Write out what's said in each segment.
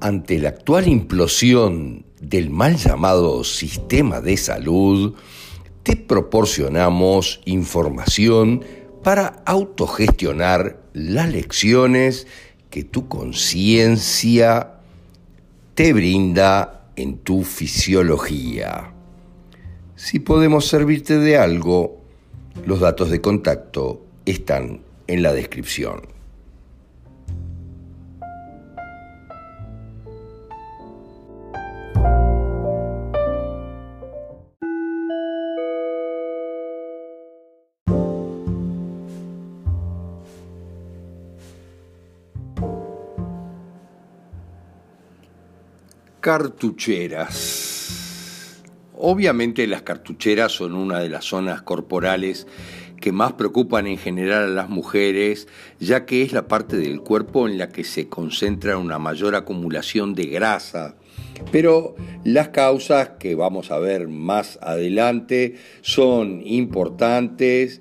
ante la actual implosión del mal llamado sistema de salud, te proporcionamos información para autogestionar las lecciones que tu conciencia te brinda en tu fisiología. Si podemos servirte de algo, los datos de contacto están en la descripción. Cartucheras. Obviamente las cartucheras son una de las zonas corporales que más preocupan en general a las mujeres, ya que es la parte del cuerpo en la que se concentra una mayor acumulación de grasa. Pero las causas que vamos a ver más adelante son importantes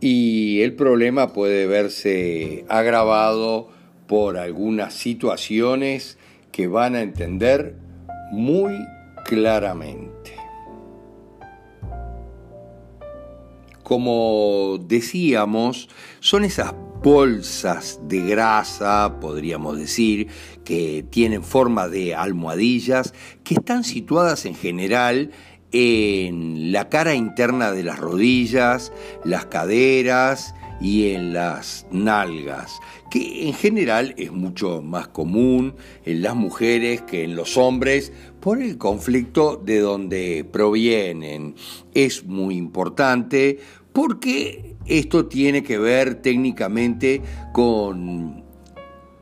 y el problema puede verse agravado por algunas situaciones que van a entender muy claramente. Como decíamos, son esas bolsas de grasa, podríamos decir, que tienen forma de almohadillas, que están situadas en general en la cara interna de las rodillas, las caderas y en las nalgas, que en general es mucho más común en las mujeres que en los hombres por el conflicto de donde provienen. Es muy importante porque esto tiene que ver técnicamente con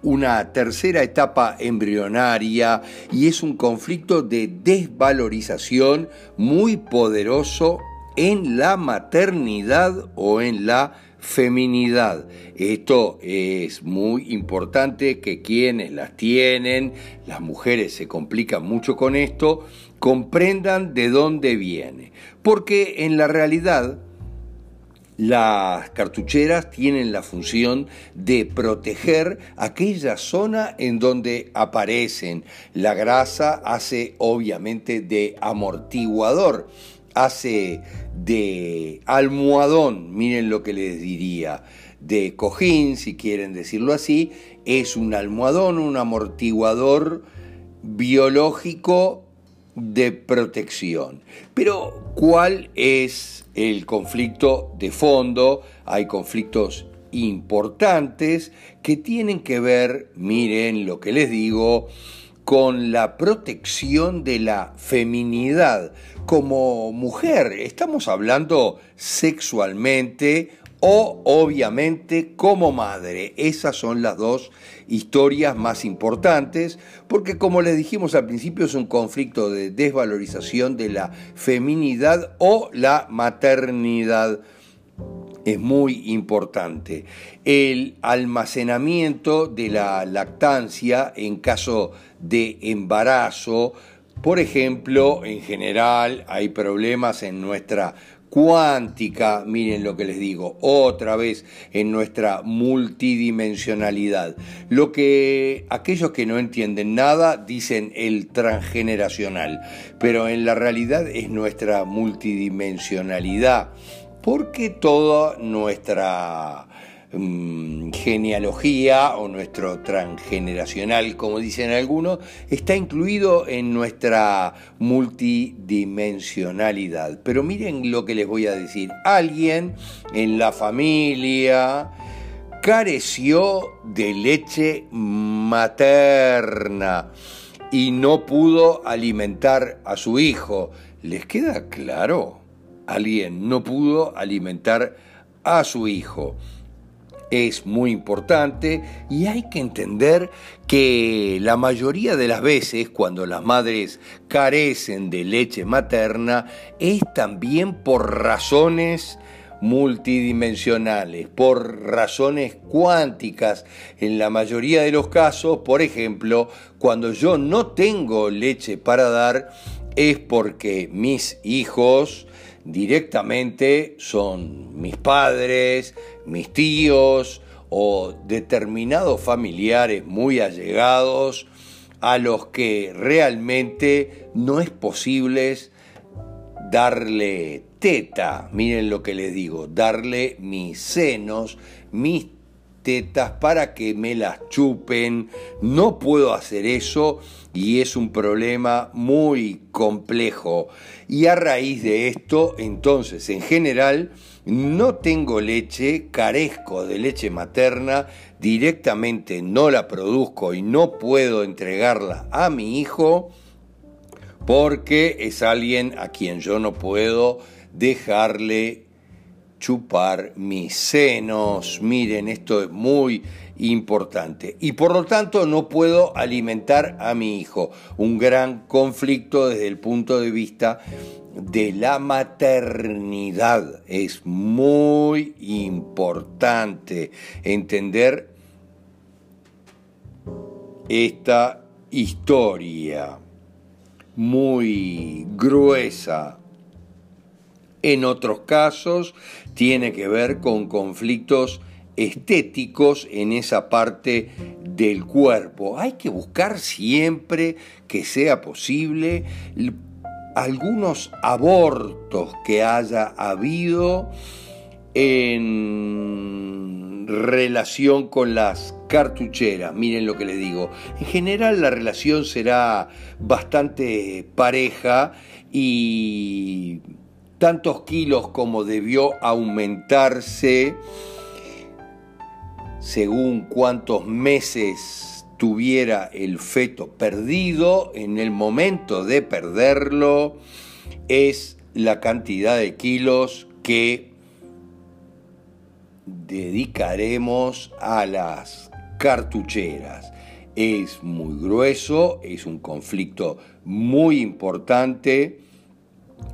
una tercera etapa embrionaria y es un conflicto de desvalorización muy poderoso en la maternidad o en la feminidad. Esto es muy importante que quienes las tienen, las mujeres se complican mucho con esto, comprendan de dónde viene. Porque en la realidad las cartucheras tienen la función de proteger aquella zona en donde aparecen. La grasa hace obviamente de amortiguador hace de almohadón, miren lo que les diría, de cojín, si quieren decirlo así, es un almohadón, un amortiguador biológico de protección. Pero, ¿cuál es el conflicto de fondo? Hay conflictos importantes que tienen que ver, miren lo que les digo, con la protección de la feminidad como mujer. Estamos hablando sexualmente o obviamente como madre. Esas son las dos historias más importantes porque como les dijimos al principio es un conflicto de desvalorización de la feminidad o la maternidad es muy importante. El almacenamiento de la lactancia en caso de embarazo, por ejemplo, en general hay problemas en nuestra cuántica, miren lo que les digo, otra vez en nuestra multidimensionalidad. Lo que aquellos que no entienden nada dicen el transgeneracional, pero en la realidad es nuestra multidimensionalidad porque toda nuestra mm, genealogía o nuestro transgeneracional, como dicen algunos, está incluido en nuestra multidimensionalidad. Pero miren lo que les voy a decir. Alguien en la familia careció de leche materna y no pudo alimentar a su hijo. ¿Les queda claro? alguien no pudo alimentar a su hijo. Es muy importante y hay que entender que la mayoría de las veces cuando las madres carecen de leche materna es también por razones multidimensionales, por razones cuánticas. En la mayoría de los casos, por ejemplo, cuando yo no tengo leche para dar, es porque mis hijos directamente son mis padres, mis tíos o determinados familiares muy allegados a los que realmente no es posible darle teta, miren lo que les digo, darle mis senos, mis para que me las chupen. No puedo hacer eso y es un problema muy complejo. Y a raíz de esto, entonces, en general, no tengo leche, carezco de leche materna, directamente no la produzco y no puedo entregarla a mi hijo porque es alguien a quien yo no puedo dejarle chupar mis senos. Miren, esto es muy importante. Y por lo tanto no puedo alimentar a mi hijo. Un gran conflicto desde el punto de vista de la maternidad. Es muy importante entender esta historia muy gruesa. En otros casos tiene que ver con conflictos estéticos en esa parte del cuerpo. Hay que buscar siempre que sea posible algunos abortos que haya habido en relación con las cartucheras. Miren lo que les digo. En general la relación será bastante pareja y tantos kilos como debió aumentarse según cuántos meses tuviera el feto perdido, en el momento de perderlo, es la cantidad de kilos que dedicaremos a las cartucheras. Es muy grueso, es un conflicto muy importante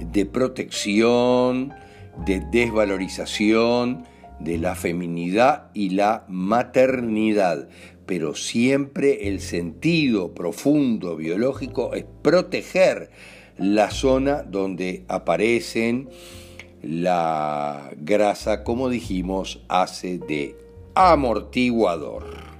de protección, de desvalorización de la feminidad y la maternidad, pero siempre el sentido profundo biológico es proteger la zona donde aparecen la grasa, como dijimos, hace de amortiguador.